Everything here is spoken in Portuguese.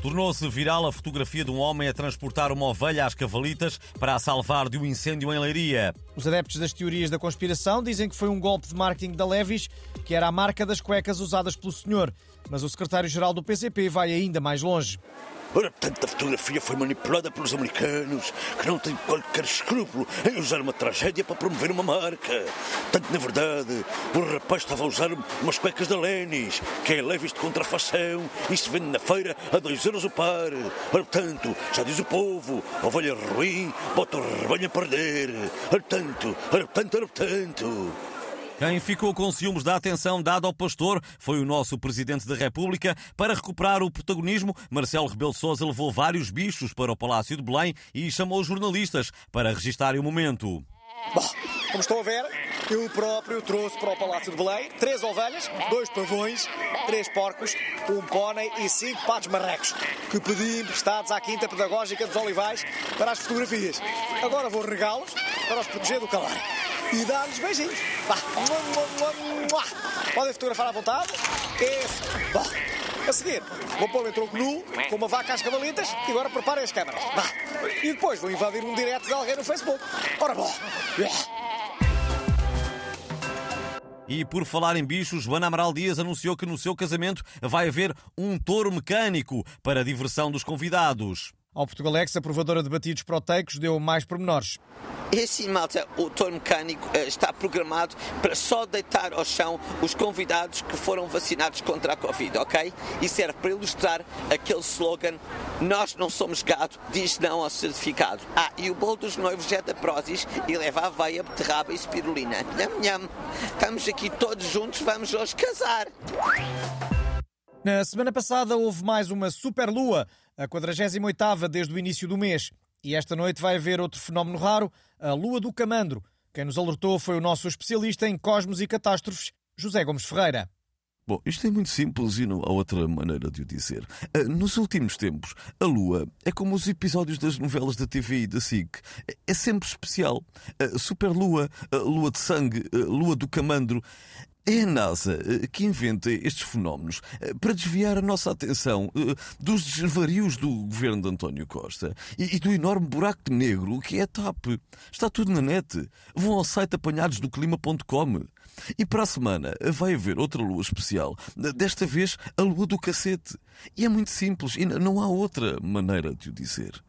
Tornou-se viral a fotografia de um homem a transportar uma ovelha às cavalitas para a salvar de um incêndio em Leiria. Os adeptos das teorias da conspiração dizem que foi um golpe de marketing da Levis, que era a marca das cuecas usadas pelo senhor. Mas o secretário-geral do PCP vai ainda mais longe. Ora, portanto, a fotografia foi manipulada pelos americanos, que não têm qualquer escrúpulo em usar uma tragédia para promover uma marca. Tanto, na verdade, o rapaz estava a usar umas cuecas da Lenis, que é leves de contrafação e se vende na feira a 2 euros o par. Ora, portanto, já diz o povo, ovelha ruim, bota o rebanho a perder. Ora, portanto, ora, portanto, ora, portanto. Quem ficou com ciúmes da atenção dada ao pastor foi o nosso Presidente da República. Para recuperar o protagonismo, Marcelo Rebelo de Sousa levou vários bichos para o Palácio de Belém e chamou os jornalistas para registarem o momento. Bom, como estão a ver, eu próprio trouxe para o Palácio de Belém três ovelhas, dois pavões, três porcos, um pônei e cinco patos marrecos, que pedi emprestados à Quinta Pedagógica dos Olivais para as fotografias. Agora vou regá-los para os proteger do calor e dar-lhes beijinhos. Vá. Podem fotografar à vontade. Esse. Bom. A seguir, vou pôr o tronco nu, com uma vaca às cavalitas e agora preparem as câmaras. Vá. E depois vou invadir um direto de alguém no Facebook. Ora bom. E por falar em bichos, Joana Amaral Dias anunciou que no seu casamento vai haver um touro mecânico para a diversão dos convidados. Ao Portugalex, a provadora de batidos proteicos deu mais pormenores. Assim, malta, o touro mecânico uh, está programado para só deitar ao chão os convidados que foram vacinados contra a Covid, ok? E serve para ilustrar aquele slogan Nós não somos gado, diz não ao certificado. Ah, e o bolo dos noivos é da Prozis e leva aveia, beterraba e spirulina. Nham, nham. Estamos aqui todos juntos, vamos hoje casar. Na semana passada houve mais uma superlua, a 48ª desde o início do mês. E esta noite vai haver outro fenómeno raro, a Lua do Camandro. Quem nos alertou foi o nosso especialista em cosmos e catástrofes, José Gomes Ferreira. Bom, isto é muito simples e não há outra maneira de o dizer. Ah, nos últimos tempos, a Lua é como os episódios das novelas da TV e da SIC. É sempre especial. A Superlua, a Lua de Sangue, Lua do Camandro. É a NASA eh, que inventa estes fenómenos eh, para desviar a nossa atenção eh, dos desvarios do governo de António Costa e do enorme buraco negro que é a TAP. Está tudo na net. Vão ao site apanhados do clima.com. E para a semana vai haver outra lua especial, desta vez a lua do cacete. E é muito simples e não há outra maneira de o dizer.